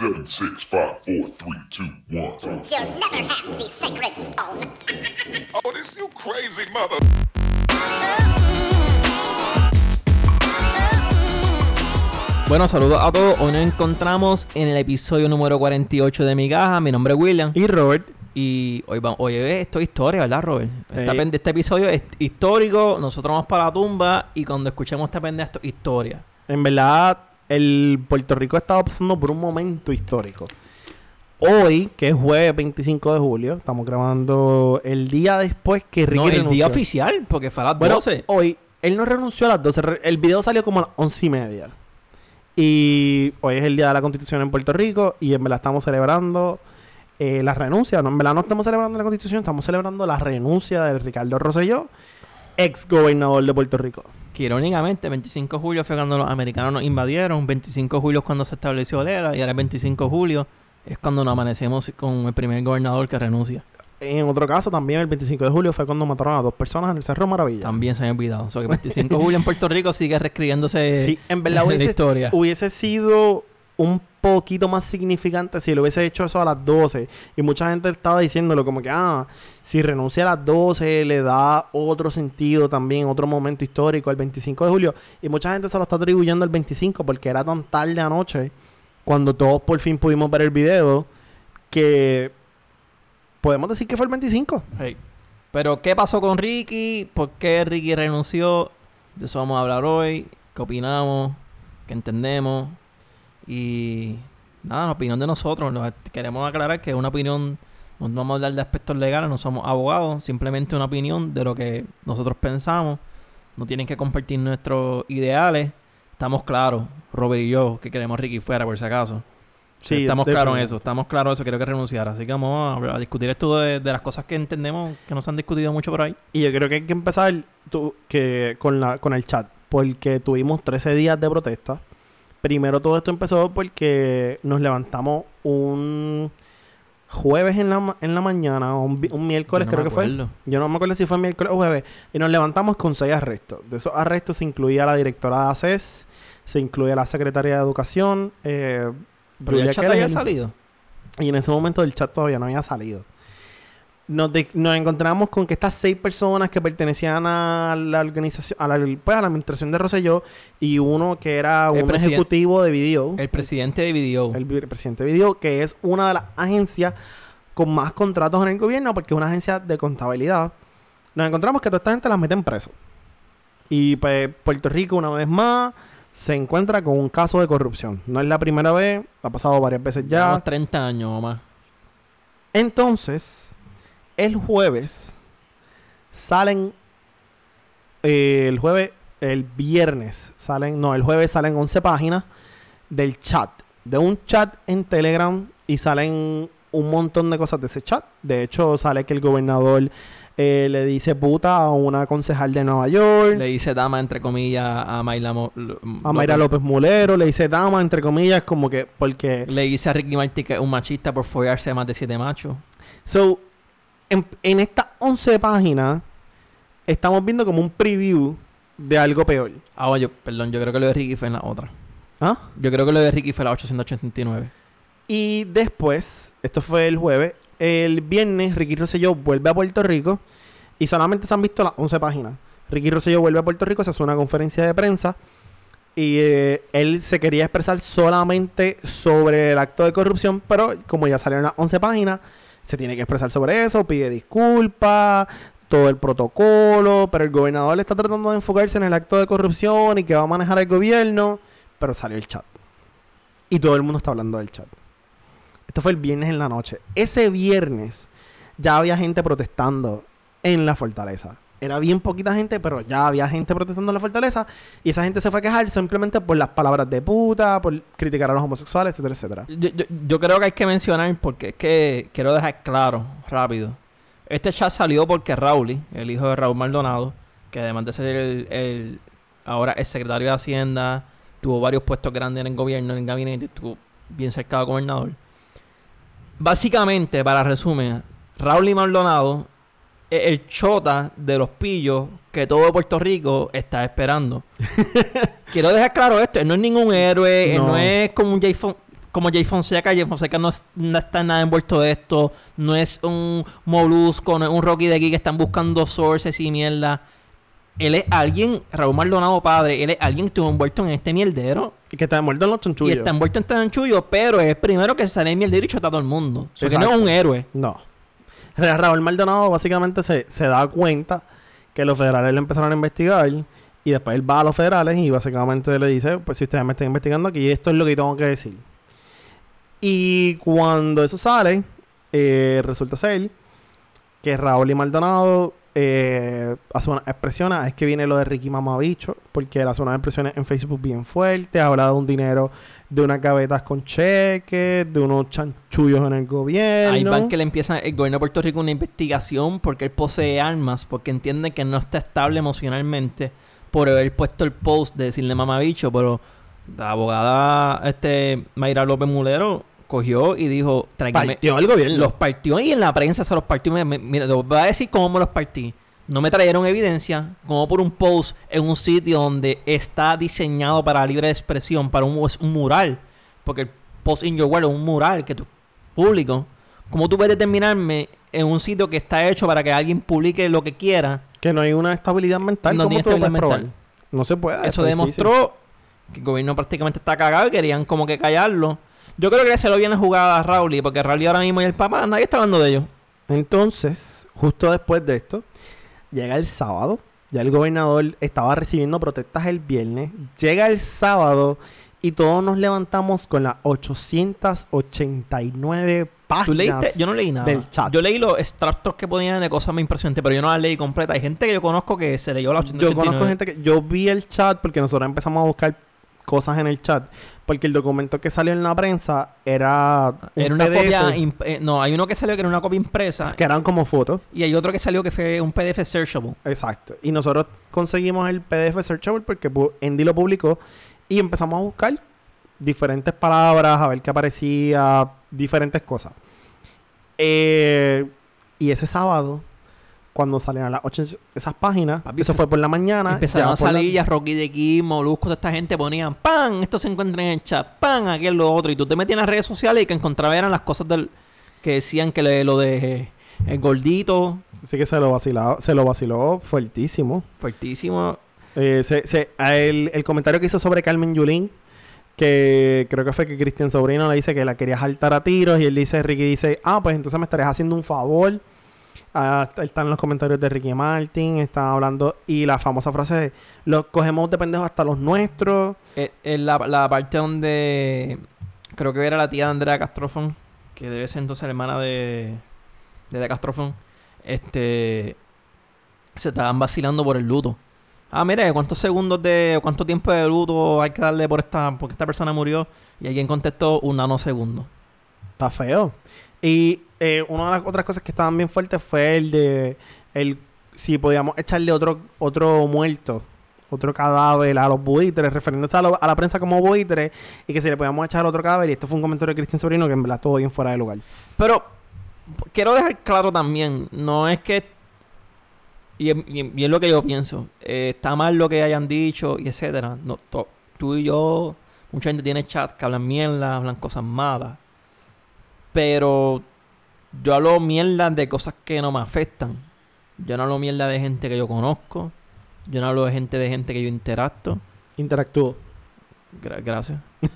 Seven, six, five, four, three, two, one. You'll never have the sacred stone. Oh, this you crazy mother. Bueno, saludos a todos. Hoy nos encontramos en el episodio número 48 de Mi Gaja. Mi nombre es William. Y Robert. Y hoy vamos, hoy es esto es historia, ¿verdad, Robert? Esta Sí. pende- este episodio es histórico. Nosotros vamos para la tumba y cuando escuchemos esta pendeja, esto es historia. En verdad, el Puerto Rico estaba pasando por un momento histórico. Hoy, que es jueves 25 de julio, estamos grabando el día después que Ricky No, el renunció. día oficial, porque fue a las Bueno, 12. hoy, él no renunció a las 12. re- El video salió como a las 11 y media. Y hoy es el día de la Constitución en Puerto Rico y en verdad estamos celebrando eh, la renuncia. No, en verdad no estamos celebrando la Constitución, estamos celebrando la renuncia de Ricardo Rosselló, ex gobernador de Puerto Rico. Que irónicamente, 25 de julio fue cuando los americanos nos invadieron. 25 de julio es cuando se estableció la era. Y ahora el 25 de julio es cuando nos amanecemos con el primer gobernador que renuncia. En otro caso, también el 25 de julio fue cuando mataron a dos personas en el Cerro Maravilla. También se había olvidado. O sea, que 25 de julio en Puerto Rico sigue reescribiéndose Sí, en verdad la historia. hubiese sido un poquito más significante si lo hubiese hecho eso a las 12. Y mucha gente estaba diciéndolo como que, ah, si renuncia a las 12 le da otro sentido también, otro momento histórico, el 25 de julio. Y mucha gente se lo está atribuyendo al 25 porque era tan tarde anoche, cuando todos por fin pudimos ver el video, que podemos decir que fue el 25. Hey. Pero, ¿qué pasó con Ricky? ¿Por qué Ricky renunció? De eso vamos a hablar hoy. ¿Qué opinamos? ¿Qué entendemos? Y nada, la opinión de nosotros. Queremos aclarar que es una opinión, no vamos a hablar de aspectos legales, no somos abogados, simplemente una opinión de lo que nosotros pensamos. No tienen que compartir nuestros ideales. Estamos claros, Robert y yo, que queremos Ricky fuera por si acaso. Sí, estamos claros en eso, estamos claros en eso, quiero que renunciara. Así que vamos a, discutir esto de, de las cosas que entendemos que no se han discutido mucho por ahí. Y yo creo que hay que empezar tu- que con, la, con el chat, porque tuvimos 13 días de protesta. Primero todo esto empezó porque nos levantamos un jueves en la, en la mañana, o un, miércoles no creo que fue. Yo no me acuerdo si fue miércoles o jueves. Y nos levantamos con seis arrestos. De esos arrestos se incluía la directora de ACES, se incluía la secretaria de Educación, eh, Pero ya el chat había salido. Y en ese momento el chat todavía no había salido. Nos, de- nos encontramos con que estas seis personas que pertenecían a la organización, a la, pues, a la administración de Rosselló y uno que era un ejecutivo de video, El presidente de Video. el presidente de video, que es una de las agencias con más contratos en el gobierno porque es una agencia de contabilidad. Nos encontramos que toda esta gente las meten preso. Y pues Puerto Rico una vez más se encuentra con un caso de corrupción. No es la primera vez, ha pasado varias veces ya. Llevamos 30 años o más. Entonces, el jueves salen. eh, el jueves, el viernes salen. No, el jueves salen 11 páginas del chat. De un chat en Telegram y salen un montón de cosas de ese chat. De hecho, sale que el gobernador eh, le dice puta a una concejal de Nueva York. Le dice dama, entre comillas, a Mo- Lo- a Mayra López Mulero. Le dice dama, entre comillas, como que. Porque. Le dice a Ricky Martin que es un machista por follarse a más de siete machos. So, en, en estas 11 páginas, estamos viendo como un preview de algo peor. Ah, oye, perdón, yo creo que lo de Ricky fue en la otra. ¿Ah? Yo creo que lo de Ricky fue en la 889. Y después, esto fue el jueves, el viernes Ricky Rosselló vuelve a Puerto Rico y solamente se han visto las 11 páginas. Ricky Rosselló vuelve a Puerto Rico, se hace una conferencia de prensa y eh, él se quería expresar solamente sobre el acto de corrupción, pero como ya salieron las 11 páginas, se tiene que expresar sobre eso, pide disculpas, todo el protocolo, pero el gobernador está tratando de enfocarse en el acto de corrupción y que va a manejar el gobierno, pero salió el chat. Y todo el mundo está hablando del chat. Esto fue el viernes en la noche. Ese viernes ya había gente protestando en la fortaleza. Era bien poquita gente, pero ya había gente protestando en la fortaleza. Y esa gente se fue a quejar simplemente por las palabras de puta, por criticar a los homosexuales, etcétera, etcétera. Yo, yo- creo que hay que mencionar, porque es que quiero dejar claro, rápido. Este chat salió porque Raúl, el hijo de Raúl Maldonado, que además de ser el, el- ahora el secretario de Hacienda, tuvo varios puestos grandes en el gobierno, en el gabinete, estuvo bien cerca de gobernador. Básicamente, para resumen, Raúl Maldonado es el chota de los pillos que todo Puerto Rico está esperando. Quiero dejar claro esto, él no es ningún héroe, él No. no es como un Jason, como Jay Fonseca. Jay Fonseca no, es- no está nada envuelto de esto. No es un Molusco, no es un Rocky de aquí que están buscando sources y mierda. Él es alguien, Raúl Maldonado padre, él es alguien que estuvo envuelto en este mierdero. Y que te muerto en los Y chanchullos. está envuelto en este chanchullo, pero es el primero que sale en mierdero y chota a todo el mundo. O sea, que no es un héroe. No. Ra- Raúl Maldonado básicamente se, se da cuenta que los federales lo empezaron a investigar y después él va a los federales y básicamente le dice, pues si ustedes me están investigando aquí, esto es lo que tengo que decir. Y cuando eso sale, eh, resulta ser que Raúl y Maldonado eh, hace unas expresiones, es que viene lo de Ricky Mamabicho, porque él hace unas expresiones en Facebook bien fuertes, habla de un dinero, de unas gavetas con cheques, de unos chanchullos en el gobierno. Ahí van que le empieza el gobierno de Puerto Rico una investigación porque él posee armas, porque entiende que no está estable emocionalmente por haber puesto el post de decirle mamabicho, pero la abogada este Mayra López Mulero cogió y dijo, Partió el gobierno. los partió y en la prensa se los partió. Mira, te voy a decir cómo me los partí. No me trajeron evidencia, como por un post en un sitio donde está diseñado para libre expresión, para un, es un mural. Porque el post in your world es un mural que tú público. ¿Cómo tú puedes determinarme en un sitio que está hecho para que alguien publique lo que quiera? Que no hay una estabilidad mental. No ¿Cómo tiene estabilidad mental. No se puede. Eso difícil. demostró que el gobierno prácticamente está cagado y querían como que callarlo. Yo creo que se lo viene jugada a Rowley, porque Rowley ahora mismo y el papá, nadie está hablando de ellos. Entonces, justo después de esto, llega el sábado. Ya el gobernador estaba recibiendo protestas el viernes. Llega el sábado y todos nos levantamos con las 889 páginas. ¿Tú leíste? Yo no leí nada. del chat. Yo leí los extractos que ponían de cosas muy impresionantes, pero yo no las leí completa. Hay gente que yo conozco que se leyó la Yo 889. conozco gente que... Yo vi el chat porque nosotros empezamos a buscar cosas en el chat. Porque el documento que salió en la prensa era... un Era una PDF, copia... eh, no, hay uno que salió que era una copia impresa Que eran como fotos. y hay otro que salió que fue un PDF searchable. Exacto. Y nosotros conseguimos el PDF Searchable porque Andy lo publicó y empezamos a buscar diferentes palabras, a ver qué aparecía, diferentes cosas. Eh, y ese sábado, cuando salieron las ocho esas páginas, Papi, eso fue por la mañana. Empezaron a salir ya Rocky de Kim, Molusco, toda esta gente ponían ¡Pam! Esto se encuentra en el chat, ¡Pam! Aquel, lo otro. Y tú te metías en las redes sociales y que encontrabas eran las cosas del... Que decían que le- lo de... eh, El gordito, Así que se lo vaciló, se lo vaciló fuertísimo. fuertísimo. Eh, se- se- a el, el comentario que hizo sobre Carmen Yulín, que creo que fue que Cristian Sobrino le dice que la quería saltar a tiros, y él dice, Ricky dice, ah, pues entonces me estarías haciendo un favor. Ah, está- están los comentarios de Ricky Martin, están hablando, y la famosa frase de, los cogemos de pendejos hasta los nuestros. Eh, en la, la parte donde creo que era la tía de Andrea Castrofón, que debe ser entonces la hermana de, de, de Castrofón, este se estaban vacilando por el luto. Ah, mire, ¿cuántos segundos de, cuánto tiempo de luto hay que darle por esta, porque esta persona murió? Y alguien contestó un nanosegundo. Está feo. Y eh, una de las otras cosas que estaban bien fuertes fue el de el si podíamos echarle otro otro muerto, otro cadáver a los buitres, refiriéndose a, la prensa como buitres, y que si le podíamos echar otro cadáver. Y esto fue un comentario de Cristian Sobrino que en verdad estuvo bien fuera de lugar. Pero quiero dejar claro también, no es que y, y y es lo que yo pienso, eh, está mal lo que hayan dicho y etcétera. No, to- tú y yo, mucha gente tiene chat que hablan mierda, hablan cosas malas. Pero yo hablo mierda de cosas que no me afectan. Yo no hablo mierda de gente que yo conozco. Yo no hablo de gente de gente que yo interacto. Interactúo. Gra- gracias.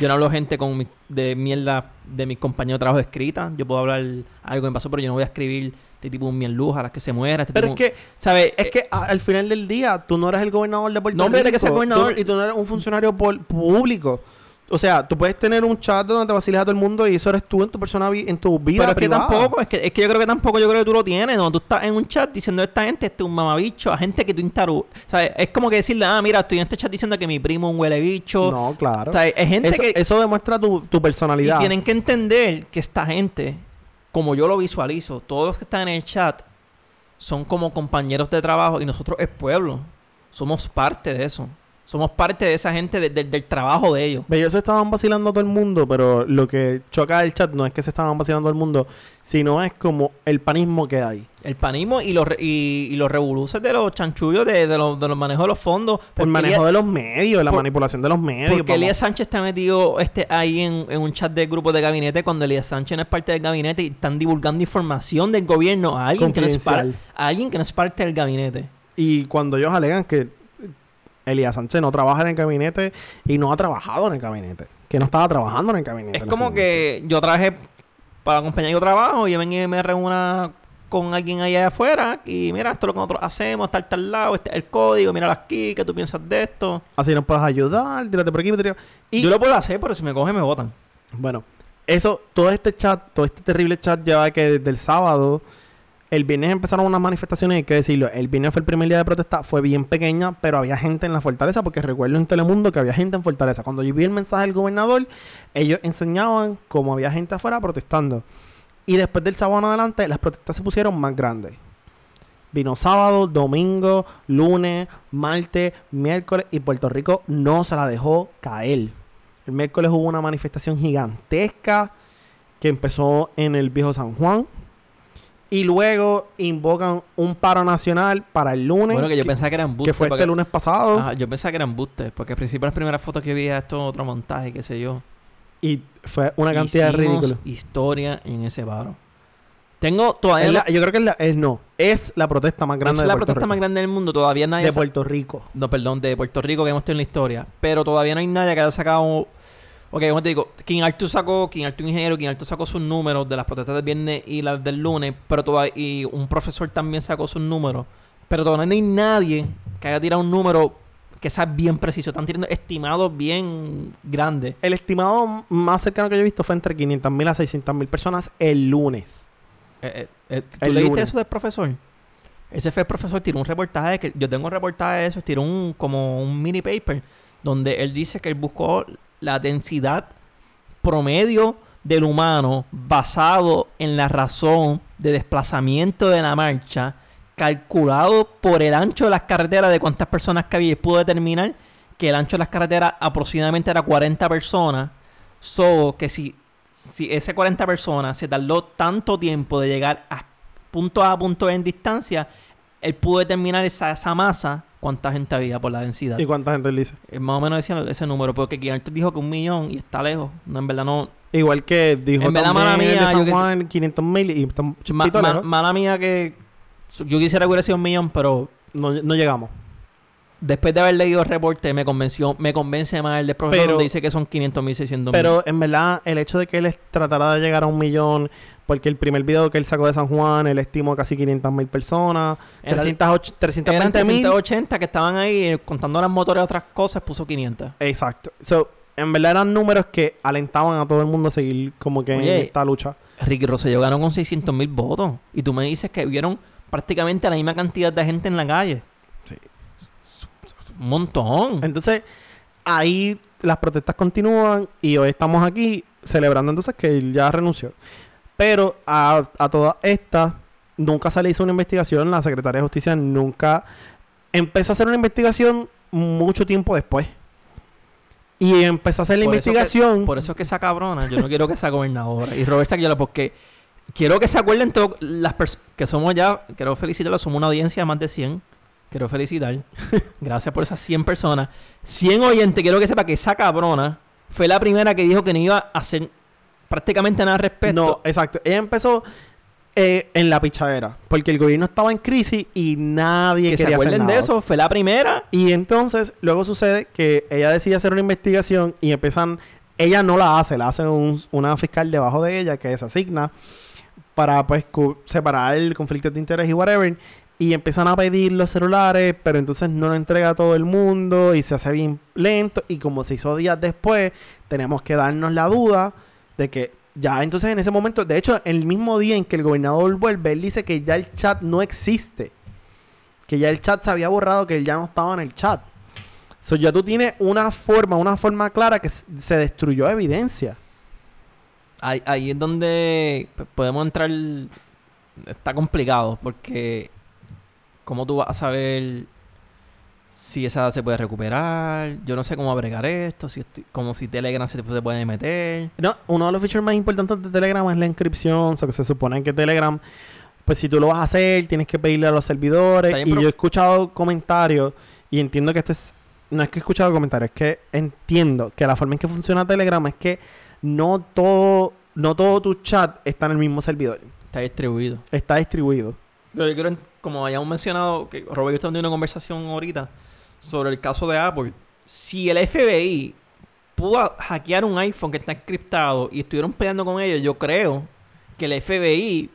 yo no hablo gente con mi- de mierda de mis compañeros de trabajo escrita. Yo puedo hablar algo que me pasó, pero yo no voy a escribir este tipo mierluja a las que se muera. Este Pero es tipo- que ¿sabes? es que a- al final del día tú no eres el gobernador de Puerto No, Rico. eres que sea tú- gobernador. y tú no eres un funcionario público. O sea, tú puedes tener un chat donde te vacilas a todo el mundo y eso eres tú en tu persona en tu vida Pero es que tampoco, es que, es que yo creo que tampoco yo creo que tú lo tienes, no, tú estás en un chat diciendo a esta gente, este es un mamabicho, a gente que tú instaru, ¿sabes? Es como que decirle, ah, mira, estoy en este chat diciendo que mi primo es un huele bicho. No, claro. O sea, es gente eso, que eso demuestra tu, tu y personalidad. tienen que entender que esta gente, como yo lo visualizo, todos los que están en el chat son como compañeros de trabajo y nosotros es pueblo. Somos parte de eso. Somos parte de esa gente, de- de- del trabajo de ellos. Ellos se estaban vacilando a todo el mundo, pero lo que choca el chat no es que se estaban vacilando a todo el mundo, sino es como el panismo que hay. El panismo y los, y, y los revoluces de los chanchullos de, de los, de los manejos de los fondos. El manejo de los medios, la por- manipulación de los medios. Porque. Elías Sánchez está metido este, ahí en, en un chat de grupos de gabinete cuando Elías Sánchez no es parte del gabinete y están divulgando información del gobierno a alguien, que no, es a alguien que no es parte del gabinete. Y cuando ellos alegan que Elías Sánchez no trabaja en el gabinete y no ha trabajado en el gabinete, que no estaba trabajando en el gabinete. Es como que yo trabajé para que yo trabajo y yo vengo y me reúna con alguien allá afuera y mira, esto es lo que nosotros hacemos, tal, tal lado, este es el código, mira aquí, ¿qué tú piensas de esto? Así nos puedes ayudar, tírate por aquí, tírate. Y yo lo puedo hacer, pero si me cogen me votan. Bueno, eso, todo este chat, todo este terrible chat lleva que desde el sábado, el viernes empezaron unas manifestaciones, hay que decirlo, el viernes fue el primer día de protesta, fue bien pequeña, pero había gente en la fortaleza, porque recuerdo en Telemundo que había gente en fortaleza. Cuando yo vi el mensaje del gobernador, ellos enseñaban cómo había gente afuera protestando. Y después del sábado en adelante, las protestas se pusieron más grandes. Vino sábado, domingo, lunes, martes, miércoles y Puerto Rico no se la dejó caer. El miércoles hubo una manifestación gigantesca que empezó en el viejo San Juan. Y luego invocan un paro nacional para el lunes. Bueno, que yo que, pensaba que eran que embustes. fue porque- este lunes pasado. Ajá, yo pensaba que eran embustes, porque al principio las primeras fotos que vi era esto otro montaje, qué sé yo. Y fue una cantidad Hicimos ridícula. historia en ese paro. Tengo todavía Es la, la- yo creo que es, la, es no. Es la protesta más grande es de la Puerto protesta Rico. más grande del mundo. Todavía nadie de Puerto Rico. No, perdón, de Puerto Rico que hemos tenido en la historia. Pero todavía no hay nadie que haya sacado. Ok, como te digo, King Arthur sacó, King Arthur ingeniero, King Arthur sacó sus números de las protestas del viernes y las del lunes, pero todavía, y un profesor también sacó sus números. Pero todavía no hay nadie que haya tirado un número que sea bien preciso. Están tirando estimados bien grandes. El estimado más cercano que yo he visto fue entre 500 mil a 600 mil personas el lunes. Eh, eh, eh, ¿Tú El leíste lunes. eso del profesor? Ese fue el profesor, tiró un reportaje, que yo tengo un reportaje de eso, tiró un como un mini paper, donde él dice que él buscó la densidad promedio del humano basado en la razón de desplazamiento de la marcha, calculado por el ancho de las carreteras de cuántas personas que había, y pudo determinar que el ancho de las carreteras aproximadamente era 40 personas. So, que si, si ese 40 personas se tardó tanto tiempo de llegar a punto A a punto B en distancia, él pudo determinar esa, esa masa, cuánta gente había por la densidad. ¿Y cuánta gente él dice? Eh, Más o menos decía ese número, porque Guillermo dijo que un millón y está lejos. No, en verdad no. Igual que dijo En verdad, mala de mía, yo San que Juan 500 mil y un Ma- mala mía que yo quisiera que hubiera sido un millón, pero no, no llegamos. después de haber leído el reporte me convenció, me convence más el de profesor Pero- donde dice que son 500 mil, 600 mil. Pero en verdad, el hecho de que él tratara de llegar a un millón, porque el primer video que él sacó de San Juan, él estimó casi 500 mil personas, Era- 308 Eran 320 mil. 380 que estaban ahí eh, contando las motores y otras cosas, puso 500. Exacto. So, en verdad eran números que alentaban a todo el mundo a seguir como que Oye. en esta lucha. Ricky Rosselló ganó con 600 mil votos. Y tú me dices que vieron prácticamente la misma cantidad de gente en la calle. Sí. Un montón. Entonces, ahí las protestas continúan y hoy estamos aquí celebrando entonces que él ya renunció. Pero a, a todas estas, nunca se le hizo una investigación. La Secretaría de Justicia nunca empezó a hacer una investigación mucho tiempo después. Y empezó a hacer la Por eso que- investigación. Por eso es que esa cabrona, yo no quiero que sea gobernadora. Y Robert Saquiola, porque quiero que se acuerden todas las personas que somos ya, quiero felicitarlos, somos una audiencia de más de 100. Quiero felicitar. Gracias por esas 100 personas. 100 oyentes, quiero que sepa que esa cabrona fue la primera que dijo que no iba a hacer prácticamente nada al respecto. No, exacto. Ella empezó eh, en la pichadera. Porque el gobierno estaba en crisis y nadie que se hacer acuerden de eso, fue la primera. Y entonces, luego sucede que ella decide hacer una investigación y empiezan. Ella no la hace, la hace un- una fiscal debajo de ella que se asigna para pues separar el conflicto de interés y whatever. Y empiezan a pedir los celulares, pero entonces no lo entrega a todo el mundo y se hace bien lento. Y como se hizo días después, tenemos que darnos la duda de que ya entonces en ese momento, de hecho, el mismo día en que el gobernador vuelve, él dice que ya el chat no existe. Que ya el chat se había borrado, que él ya no estaba en el chat. So, ya tú tienes una forma, una forma clara que se destruyó evidencia. Ahí, ahí es donde podemos entrar. Está complicado porque. ¿Cómo tú vas a saber si esa se puede recuperar. Yo no sé cómo agregar esto, si estoy- como si Telegram se, se puede meter. No, uno de los features más importantes de Telegram es la inscripción. O sea, que se supone que Telegram, pues si tú lo vas a hacer, tienes que pedirle a los servidores. Bien, Y pero- yo he escuchado comentarios y entiendo que esto es. No es que he escuchado comentarios, es que entiendo que la forma en que funciona Telegram es que no todo, no todo tu chat está en el mismo servidor. Está distribuido. Está distribuido. Yo creo, como habíamos mencionado, que Robert estamos teniendo una conversación ahorita sobre el caso de Apple. Si el FBI pudo hackear un iPhone que está encriptado y estuvieron peleando con ellos, yo creo que el FBI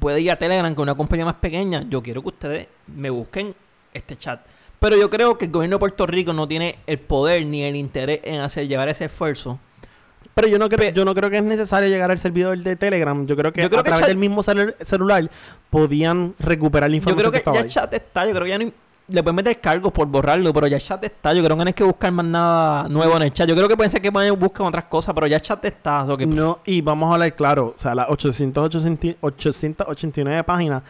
puede ir a Telegram con una compañía más pequeña. Yo quiero que ustedes me busquen este chat. Pero yo creo que el gobierno de Puerto Rico no tiene el poder ni el interés en hacer llevar ese esfuerzo. Pero yo no creo, yo no creo que es necesario llegar al servidor de Telegram. Yo creo que Yo creo a que través chat- del mismo celu- celular podían recuperar la Yo información creo que ya el chat está, yo creo que ya no, le pueden meter cargos por borrarlo, pero ya el chat está. Yo creo que no hay que buscar más nada nuevo en el chat. Yo creo que pueden ser que buscar otras cosas, pero ya el chat está. so que, No, y vamos a hablar claro, o sea, las 880 889 páginas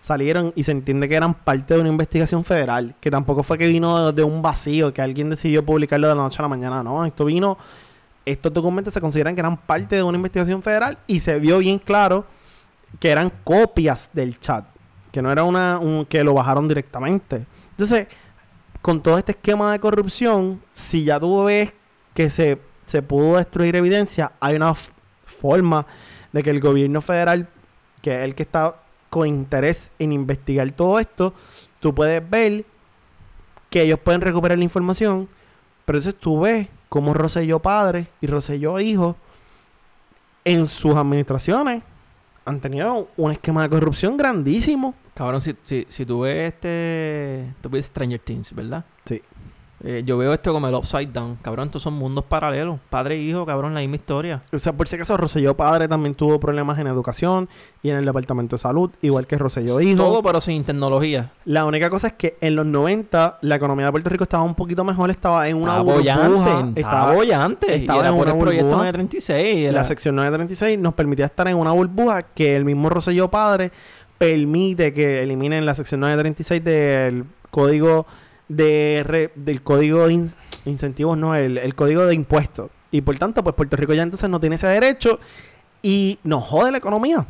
salieron y se entiende que eran parte de una investigación federal, que tampoco fue que vino de un vacío, que alguien decidió publicarlo de la noche a la mañana, no, esto vino, estos documentos se consideran que eran parte de una investigación federal y se vio bien claro que eran copias del chat, que no era una un- que lo bajaron directamente. Entonces, con todo este esquema de corrupción, si ya tú ves que se, se pudo destruir evidencia, hay una forma de que el gobierno federal, que es el que está con interés en investigar todo esto, tú puedes ver que ellos pueden recuperar la información, pero entonces tú ves cómo Rosselló padre y Rosselló hijo en sus administraciones han tenido un esquema de corrupción grandísimo. cabrón, si, si, si tú ves este. Tú ves Stranger Things, ¿verdad? Eh, yo veo esto como el Upside Down. Cabrón, estos son mundos paralelos. Padre e hijo, cabrón, la misma historia. O sea, por si acaso, Rosselló padre también tuvo problemas en educación y en el departamento de salud, igual que Rosselló hijo. Todo, pero sin tecnología. La única cosa es que en los 90 la economía de Puerto Rico estaba un poquito mejor, estaba en una burbuja, bollante. Estaba bollante. Y estaba era en por una el proyecto burbuja. 936. Era, La sección 936 nos permitía estar en una burbuja que el mismo Rosselló Padre permite que eliminen la sección 936 del código de re- del código de in- incentivos, no, el, el código de impuestos. Y por tanto, pues Puerto Rico ya entonces no tiene ese derecho y nos jode la economía.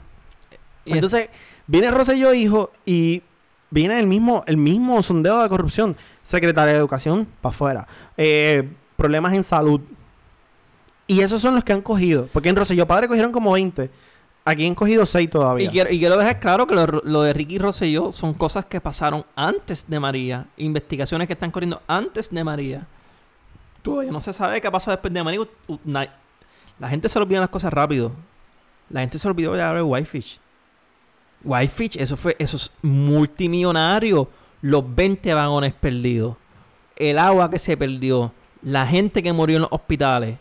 y Entonces, viene Rosselló hijo y viene el mismo, el mismo sondeo de corrupción. Secretaria de Educación, para afuera. Eh, problemas en salud. Y esos son los que han cogido. Porque en Rosselló Padre cogieron como 20. Aquí han cogido 6 todavía. Y quiero, y quiero dejar claro que lo, de Ricky Rosselló son cosas que pasaron antes de María. Investigaciones que están corriendo antes de María. Todavía no se sabe qué pasó después de María. La gente se olvida las cosas rápido. La gente se olvidó de hablar de Whitefish. Whitefish, eso fue, eso es multimillonario. Los 20 vagones perdidos. El agua que se perdió. La gente que murió en los hospitales.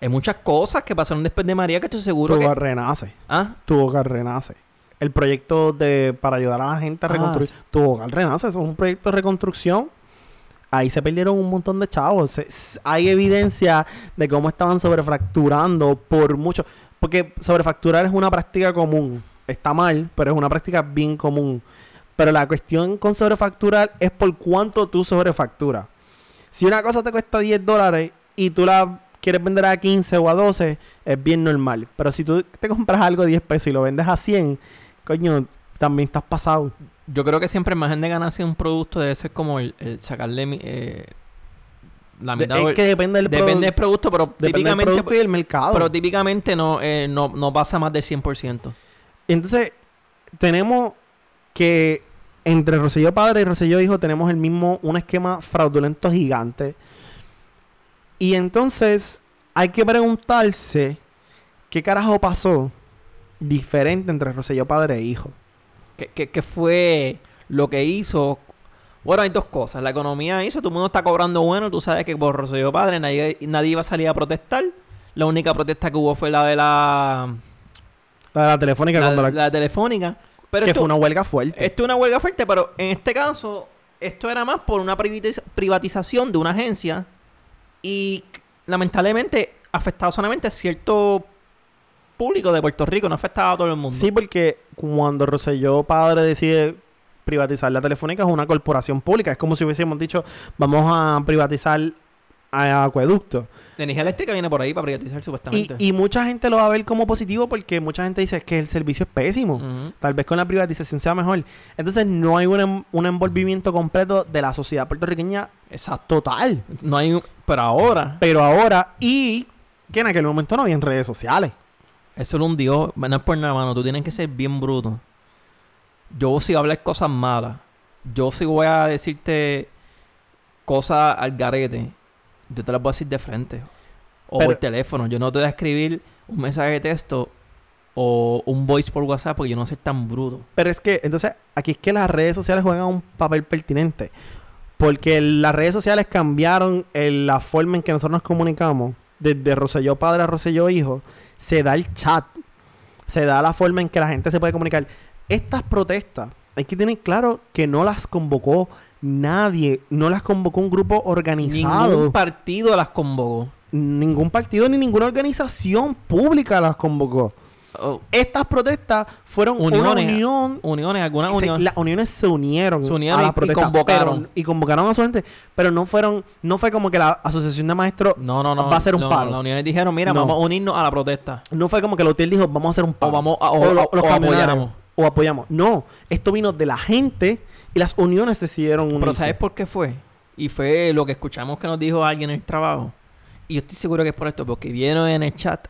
Hay muchas cosas que pasaron después de María que estoy seguro Tuvo que... renace. ¿Ah? Tuvo que renace. El proyecto de para ayudar a la gente a Ah, reconstruir. sí. Tuvo que renace. Eso es un proyecto de reconstrucción. Ahí se perdieron un montón de chavos. Se- hay evidencia de cómo estaban sobrefracturando por mucho. Porque sobrefacturar es una práctica común. Está mal, pero es una práctica bien común. Pero la cuestión con sobrefacturar es por cuánto tú sobrefacturas. Si una cosa te cuesta 10 dólares y tú la quieres vender a 15 o a 12, es bien normal. Pero si tú te compras algo de 10 pesos y lo vendes a 100, coño, también estás pasado. Yo creo que siempre el margen de ganancia de un producto debe ser como el, el sacarle eh, la De- mitad. o es el- que depende del, depende del produ- producto, pero depende del típicamente, producto y del mercado. pero típicamente no, eh, no, no pasa más del 100%. Entonces, tenemos que entre Rosselló Padre y Rosselló Hijo tenemos el mismo, un esquema fraudulento gigante. Y entonces hay que preguntarse qué carajo pasó diferente entre Rosselló Padre e Hijo. ¿Qué, qué- qué fue lo que hizo? Bueno, hay dos cosas. La economía hizo, todo el mundo está cobrando bueno. Tú sabes que por Rosselló Padre nadie, nadie iba a salir a protestar. La única protesta que hubo fue la de la, La de la telefónica la, la- la telefónica. Pero que esto- fue una huelga fuerte. Esto es una huelga fuerte, pero en este caso, esto era más por una privatiz- privatización de una agencia y lamentablemente afectaba solamente a cierto público de Puerto Rico, no afectaba a todo el mundo. Sí, porque cuando Rosselló padre decide privatizar la telefónica es una corporación pública. Es como si hubiésemos dicho, vamos a privatizar a acueducto. La energía eléctrica viene por ahí para privatizar supuestamente. y mucha gente lo va a ver como positivo porque mucha gente dice que el servicio es pésimo. Tal vez con la privatización sea mejor. Entonces no hay un, em- un envolvimiento completo de la sociedad puertorriqueña Exacto. total. No hay un... Pero ahora, Pero ahora, y que en aquel momento no había redes sociales. eso lo hundió. No es por nada, mano. Tú tienes que ser bien bruto. Yo si voy a hablar cosas malas, yo si voy a decirte cosas al garete, yo te las voy a decir de frente. O Pero- por teléfono. Yo no te voy a escribir un mensaje de texto o un voice por WhatsApp porque yo no soy tan bruto. Pero es que, entonces, aquí es que las redes sociales juegan un papel pertinente. Porque las redes sociales cambiaron el- la forma en que nosotros nos comunicamos. Desde Roselló padre a Roselló hijo. Se da el chat. Se da la forma en que la gente se puede comunicar. Estas protestas, hay que tener claro que no las convocó nadie. No las convocó un grupo organizado. Ningún partido las convocó. Ningún partido ni ninguna organización pública las convocó. Oh, Estas protestas fueron una Uniones. unión uniones, algunas uniones. las uniones se unieron, Se unieron a y- las y protestas, convocaron. pero- y convocaron a su gente, pero no fueron, no fue como que la asociación de maestros No, no, no. va a ser un no, paro. Las uniones dijeron, mira, vamos a unirnos a la protesta. No fue como que el hotel dijo, vamos a hacer un paro. vamos a- o- o- los o apoyamos. O apoyamos. No, esto vino de la gente y las uniones decidieron unirse. Pero ¿sabes por qué fue? Y fue lo que escuchamos que nos dijo alguien en el trabajo. Y yo estoy seguro que es por esto, porque vieron en el chat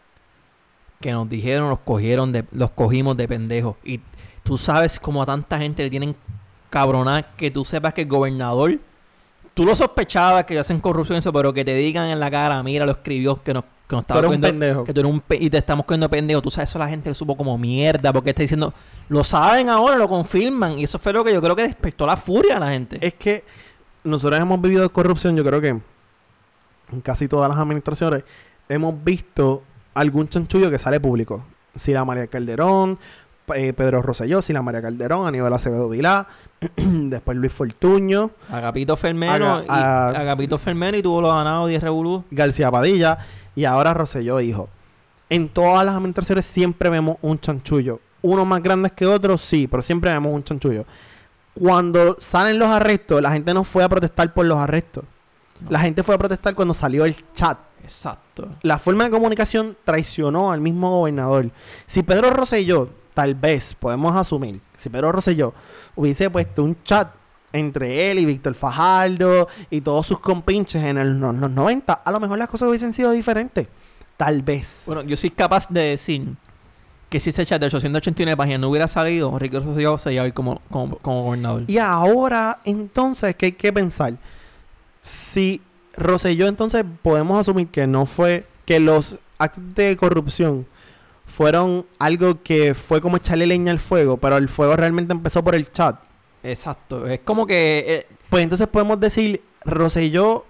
que nos dijeron, los cogieron de, los cogimos de pendejos. Y tú sabes como a tanta gente le tienen cabronar que tú sepas que el gobernador, tú lo sospechabas que hacen corrupción y eso, pero que te digan en la cara, mira, lo escribió que nos, que nos estaba eres un cogiendo- pendejo. que tú eres un pe- y te estamos cogiendo pendejo. Tú sabes, eso la gente le supo como mierda, porque está diciendo, lo saben ahora, lo confirman. Y eso fue lo que yo creo que despertó la furia a la gente. Es que nosotros hemos vivido corrupción, yo creo que en casi todas las administraciones hemos visto algún chanchullo que sale público. Sila María Calderón, eh, Pedro Rosselló, Sila María Calderón, Aníbal Acevedo Vilá, después Luis Fortuño, Agapito Fermeno, Aga- a- y, Agapito Fermeno y tuvo los ganados 10 revolú. García Padilla y ahora Rosselló Hijo. En todas las administraciones siempre vemos un chanchullo. Unos más grandes que otros, sí, pero siempre vemos un chanchullo. Cuando salen los arrestos, la gente no fue a protestar por los arrestos. No. La gente fue a protestar cuando salió el chat. Exacto. La forma de comunicación traicionó al mismo gobernador. Si Pedro Rosselló, tal vez, podemos asumir, si Pedro Rosselló hubiese puesto un chat entre él y Víctor Fajardo y todos sus compinches en el- los, los 90, a lo mejor las cosas hubiesen sido diferentes. Tal vez. Bueno, yo soy capaz de decir que si ese chat de 889 páginas no hubiera salido, Ricky Rosselló se iba a ir como, como, como gobernador. Y ahora, entonces, ¿qué hay que pensar? Si Rosselló, entonces, podemos asumir que no fue, que los actos de corrupción fueron algo que fue como echarle leña al fuego, pero el fuego realmente empezó por el chat. Exacto. Es como que... eh, Pues entonces podemos decir, Rosselló,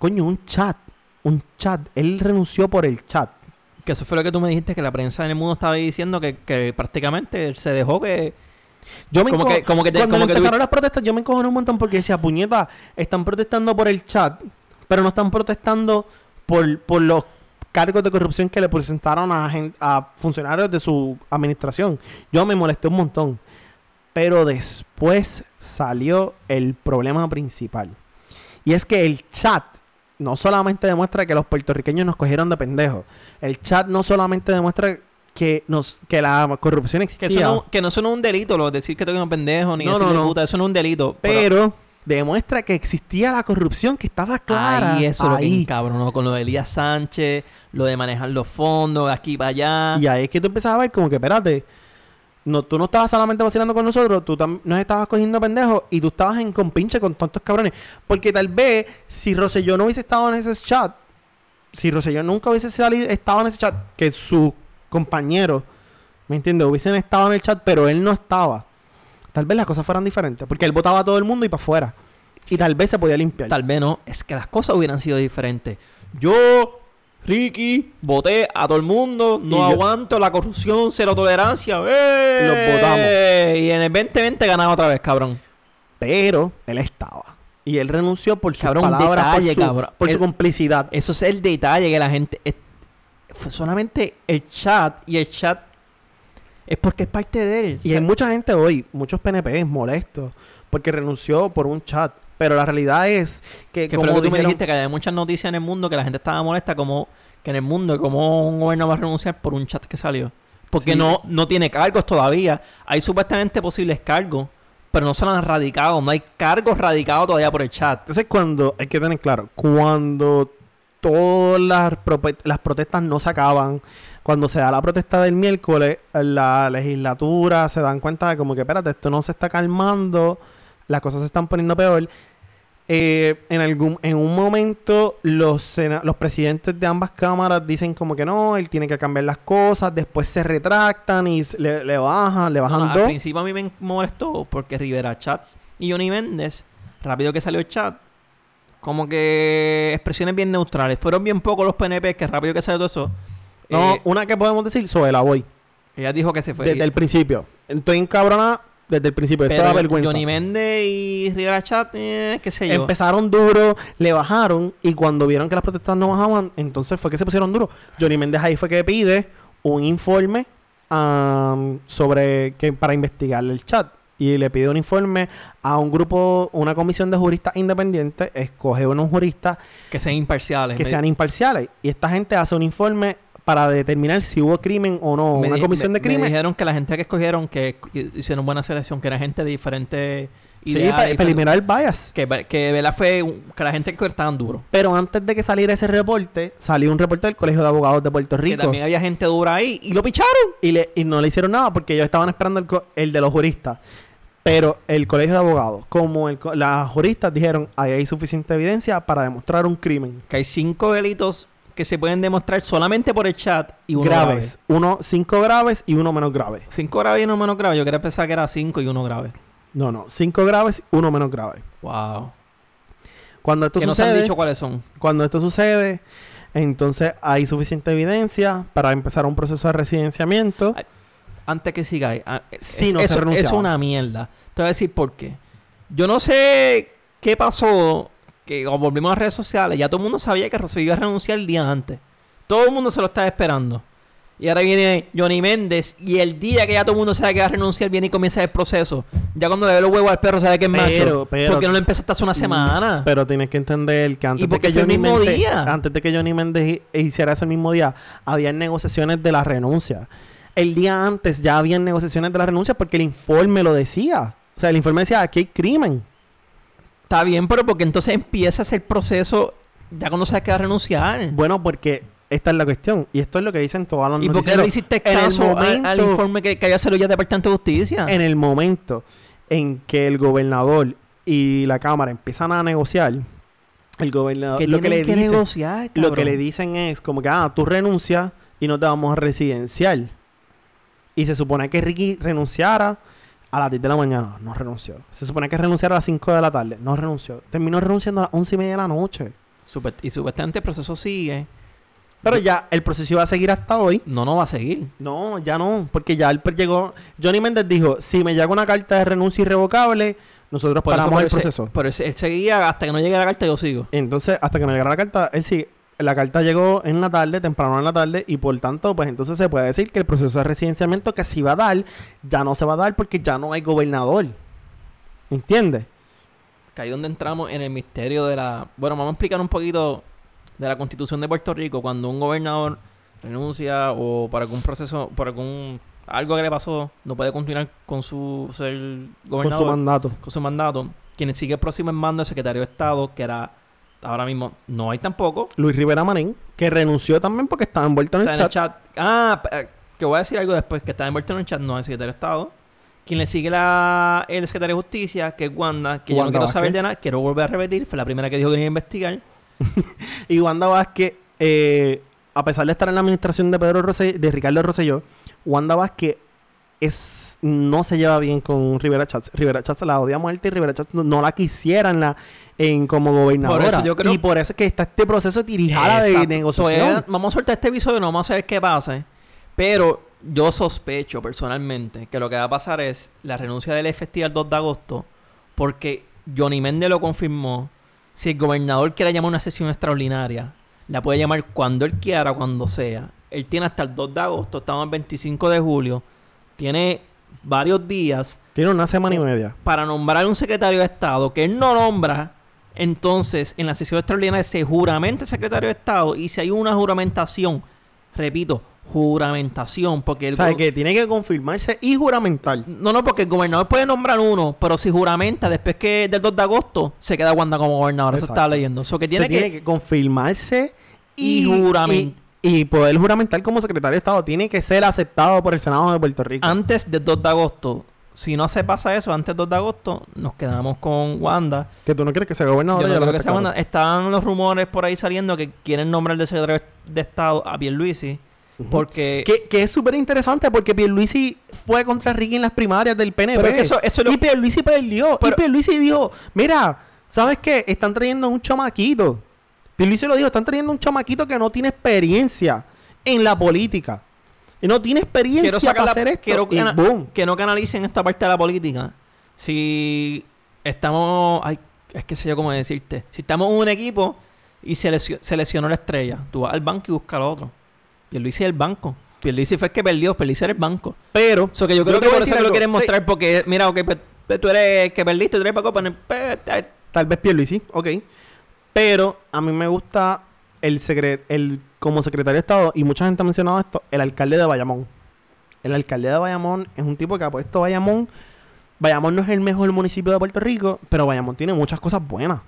coño, un chat, un chat, él renunció por el chat. que eso fue lo que tú me dijiste, que la prensa en el mundo estaba diciendo que, que prácticamente él se dejó que... Yo me Como que- como que te- cuando como que empezaron tuvi- las protestas, yo me encojoné un montón porque decía, puñeta, están protestando por el chat, pero no están protestando por, por los cargos de corrupción que le presentaron a, a funcionarios de su administración. Yo me molesté un montón. Pero después salió el problema principal. Y es que el chat no solamente demuestra que los puertorriqueños nos cogieron de pendejos. El chat no solamente demuestra que, nos, que la corrupción Que existía. eso no, que no eso no es un delito, lo de decir que tengo un pendejo, ni No, decirle no, no. puta, eso no es un delito. Pero demuestra que existía la corrupción que estaba clara. Ahí eso es lo que con lo de Elías Sánchez, lo de manejar los fondos de aquí para allá. Y ahí es que tú empezabas a ver como que, espérate, no, tú no estabas solamente vacilando con nosotros, tú nos estabas cogiendo pendejos y tú estabas en compinche con tantos cabrones. Porque tal vez si Rosselló no hubiese estado en ese chat, si Rosselló nunca hubiese salido, estado en ese chat, que sus compañeros, ¿me entiendes? Hubiesen estado en el chat, pero él no estaba. Tal vez las cosas fueran diferentes, porque él votaba a todo el mundo y para afuera. Y tal vez se podía limpiar. Tal vez no, es que las cosas hubieran sido diferentes. Yo, Ricky, voté a todo el mundo, no yo- aguanto la corrupción, cero tolerancia. ¡eh! Los votamos. Y en el 2020 ganaba otra vez, cabrón. Pero él estaba. Y él renunció por sus Cabrón, un palabras, detalle, por, su, cabrón. por su El- complicidad. Eso es el detalle que la gente. es- fue solamente el chat y el chat. Es porque es parte de él. Y O sea, hay mucha gente hoy, muchos PNP molestos, porque renunció por un chat. Pero la realidad es que, que como fue lo que tú me dijiste, que hay muchas noticias en el mundo que la gente estaba molesta como que en el mundo, como un gobierno va a renunciar por un chat que salió. Porque Sí. no, no tiene cargos todavía. Hay supuestamente posibles cargos, pero no se lo han radicado. No hay cargos radicados todavía por el chat. Entonces, cuando, hay que tener claro, cuando todas las, las protestas no se acaban, cuando se da la protesta del miércoles, la legislatura se dan cuenta de como que, espérate, esto no se está calmando, las cosas se están poniendo peor. Eh, en algún en un momento los los presidentes de ambas cámaras dicen como que no, él tiene que cambiar las cosas, después se retractan y le, le bajan, le No, bajan no, al dos. principio a mí me molestó porque Rivera Chats y Johnny Méndez, rápido que salió el chat, como que expresiones bien neutrales. Fueron bien pocos los PNP que rápido que salió todo eso. No, eh, una que podemos decir sobre la voy. ella dijo que se fue. Desde el principio. Estoy encabronada desde el principio. Esto Pero da vergüenza. Johnny Méndez y Rivera Chat, eh, qué sé yo. Empezaron duro, le bajaron y cuando vieron que las protestas no bajaban, entonces fue que se pusieron duro. Johnny Méndez ahí fue que pide un informe sobre que para investigar el chat y le pide un informe a un grupo, una comisión de juristas independientes, escoge unos juristas que sean imparciales. que sean imparciales y esta gente hace un informe para determinar si hubo crimen o no, me una di- comisión me- de crimen. Me dijeron que la gente que escogieron, que, que hicieron buena selección, que era gente de diferentes Sí, para, eliminar el bias. que, que ¿verdad? fue que la gente que estaban duros. Pero antes de que saliera ese reporte, salió un reporte del Colegio de Abogados de Puerto Que Rico. también había gente dura ahí y lo picharon. Y, le, y no le hicieron nada porque ellos estaban esperando el, el de los juristas. Pero el Colegio de Abogados, como el, las juristas dijeron, ahí hay suficiente evidencia para demostrar un crimen. Que hay cinco delitos que se pueden demostrar solamente por el chat y uno graves. grave. Uno, cinco graves y uno menos grave. Cinco graves y uno menos grave. Yo quería pensar que era cinco y uno grave. No, no. Cinco graves, uno menos grave. Wow. Cuando esto Que no se sucede, han dicho cuáles son. cuando esto sucede, entonces hay suficiente evidencia para empezar un proceso de residenciamiento. Ay, Antes que ahí. ah, Sí, es, no se eso, renunciaba. es una mierda. Te voy a decir por qué. Yo no sé qué pasó. Que como volvimos a las redes sociales, ya todo el mundo sabía que Rocío iba a renunciar el día antes. Todo el mundo se lo estaba esperando. Y ahora viene Johnny Méndez y el día que ya todo el mundo sabe que va a renunciar viene y comienza el proceso. Ya cuando le ve los huevos al perro sabe que es Pero, macho. pero- ¿Por qué no lo empezaste hace una semana? Pero tienes que entender que antes ¿Y de porque que Johnny Méndez, día? antes de que Johnny Méndez hi- hiciera ese mismo día, había negociaciones de la renuncia. El día antes ya habían negociaciones de la renuncia porque el informe lo decía. O sea, el informe decía aquí hay crimen. Está bien, pero porque entonces empieza el proceso ya cuando sabes que va a renunciar. Bueno, porque esta es la cuestión. Y esto es lo que dicen todos los ¿Y por qué no hiciste caso al- al, momento- informe que, que había salido ya del Departamento de Justicia? En el momento en que el gobernador y la Cámara empiezan a negociar, el gobernador lo que le que dice, negociar, lo que le dicen es como que, ah, tú renuncias y no te vamos a residenciar. Y se supone que Ricky renunciara a las 10 de la mañana. No renunció. Se supone que renunciara a las 5 de la tarde. No renunció. Terminó renunciando a las 11 y media de la noche. Y supuestamente el proceso sigue. Pero ya el proceso iba a seguir hasta hoy. No, no va a seguir. No, ya no. Porque ya él llegó. Johnny Méndez dijo: si me llega una carta de renuncia irrevocable, nosotros Por eso, paramos por el proceso. Pero él, él seguía hasta que no llegue la carta, yo sigo. Entonces, hasta que me llegara la carta, él sí. La carta llegó en la tarde, temprano en la tarde, y por tanto, pues entonces se puede decir que el proceso de residenciamiento que se iba a dar, ya no se va a dar porque ya no hay gobernador. ¿Entiendes? Que ahí donde entramos en el misterio de la... Bueno, vamos a explicar un poquito de la constitución de Puerto Rico. Cuando un gobernador renuncia o por algún proceso, por algún... Algo que le pasó, no puede continuar con su ser Con gobernador. su mandato. con su mandato. Quien sigue próximo en mando es el secretario de Estado, que era ahora mismo no hay tampoco. Luis Rivera Marín, que renunció también porque estaba envuelto en el Está en chat. el chat. Ah, eh, que voy a decir algo después, que está envuelto en el chat, no es el secretario de Estado. Quien le sigue la, el secretario de Justicia, que es Wanda, que yo no Wanda quiero saber de nada, quiero volver a repetir, fue la primera que dijo que iba a investigar. Y Wanda Vázquez, eh, a pesar de estar en la administración de Pedro Rosselló, de Ricardo Rosselló, Wanda Vázquez es, no se lleva bien con Rivera Chats. Rivera Chats la odia a muerte y Rivera Chats no, no la quisiera en, la, en como gobernadora. Por eso yo creo- Y por eso es que está este proceso de tirijada de negociación. Todavía vamos a soltar este episodio, no vamos a ver qué pase. Pero yo sospecho personalmente que lo que va a pasar es la renuncia del festival 2 de agosto. Porque Johnny Méndez lo confirmó. Si el gobernador quiere llamar una sesión extraordinaria, la puede llamar cuando él quiera, cuando sea. Él tiene hasta el 2 de agosto, estamos el 25 de julio. tiene varios días Tiene una semana y media. para nombrar un secretario de Estado que él no nombra, entonces en la sesión extraordinaria se juramenta el secretario de Estado y si hay una juramentación, repito, juramentación, porque el O sea, go- que tiene que confirmarse y juramentar. no, no, porque el gobernador puede nombrar uno, pero si juramenta después que del 2 de agosto se queda Wanda como gobernadora, eso estaba leyendo. So que tiene Se que, tiene que confirmarse Y Y, y poder juramentar como secretario de Estado. Tiene que ser aceptado por el Senado de Puerto Rico. antes del 2 de agosto. Si no se pasa eso antes del 2 de agosto, nos quedamos con Wanda. que tú no quieres que sea gobernador. Yo no creo que sea. Wanda. Están los rumores por ahí saliendo que quieren nombrar de secretario de Estado a Pierluisi. Porque... Que, que es súper interesante porque Pierluisi fue contra Ricky en las primarias del PNP. Pero es que eso- eso es lo- Y Pierluisi perdió. Pero- y Pierluisi dijo, mira, ¿sabes qué? Están trayendo un chamaquito. Pierluisi lo dijo, están trayendo un chamaquito que no tiene experiencia en la política. Y no tiene experiencia quiero sacar para la- hacer esto. quiero que no canalicen esta parte de la política. Si estamos, ay, es que sé yo cómo decirte. Si estamos en un equipo y se, lesio- se lesionó la estrella, tú vas al banco y buscas al otro. Y Luis es el banco. Luis fue el que perdió, Pierluisi era el banco. Pero... So que yo creo que por eso que lo quieren Sí, mostrar porque mira, ok, pues, pues, tú eres el que perdiste, tú eres para pues, eh, Tal vez Pierluisi, ok. Pero a mí me gusta el, secre- el como secretario de Estado, y mucha gente ha mencionado esto, el alcalde de Bayamón. El alcalde de Bayamón es un tipo que ha puesto Bayamón. Bayamón no es el mejor municipio de Puerto Rico, pero Bayamón tiene muchas cosas buenas.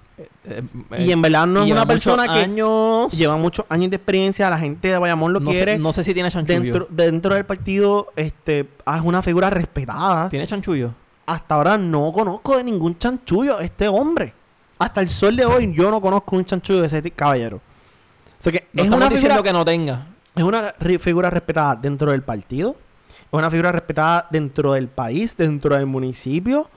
y en verdad no es una persona que años, lleva muchos años de experiencia. La gente de Bayamón lo no, quiere. sé, no sé si tiene chanchullo. dentro, dentro del partido este, es una figura respetada. ¿Tiene chanchullo? Hasta ahora no conozco de ningún chanchullo este hombre. Hasta el sol de hoy yo no conozco un chanchullo de ese caballero. O sea que No es una, diciendo figura, que no tenga. es una figura respetada dentro del partido. Es una figura respetada dentro del país, dentro del municipio.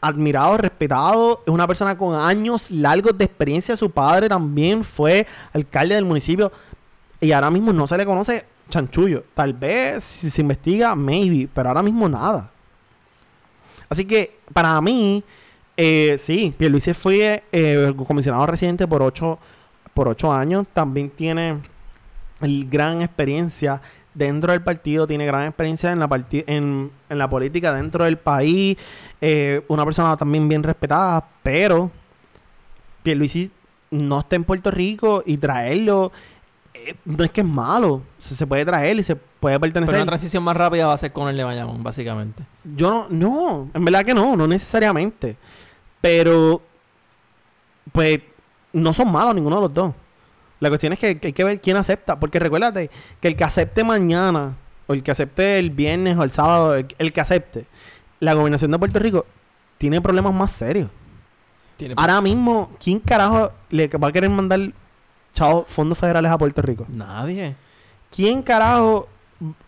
Admirado, respetado. Es una persona con años largos de experiencia. Su padre también fue alcalde del municipio. Y ahora mismo no se le conoce chanchullo. Tal vez si se investiga, maybe. Pero ahora mismo nada. Así que para mí, eh, sí, Pierluisi fue eh, comisionado residente por ocho, por ocho años. También tiene el gran experiencia dentro del partido, tiene gran experiencia en la, en, en la política dentro del país. eh, una persona también bien respetada, pero Pierluisi no está en Puerto Rico y traerlo eh, no es que es malo. Se, se puede traer y se puede Pero pertenecer. una transición más rápida va a ser con el de Bayamón, básicamente. Yo no, no, en verdad que no, no necesariamente. Pero, pues, no son malos ninguno de los dos. La cuestión es que, que hay que ver quién acepta. Porque recuérdate que el que acepte mañana, o el que acepte el viernes o el sábado, el, el que acepte la gobernación de Puerto Rico, tiene problemas más serios. Tiene Ahora mismo, ¿quién carajo le va a querer mandar chao, fondos federales a Puerto Rico? Nadie. ¿Quién carajo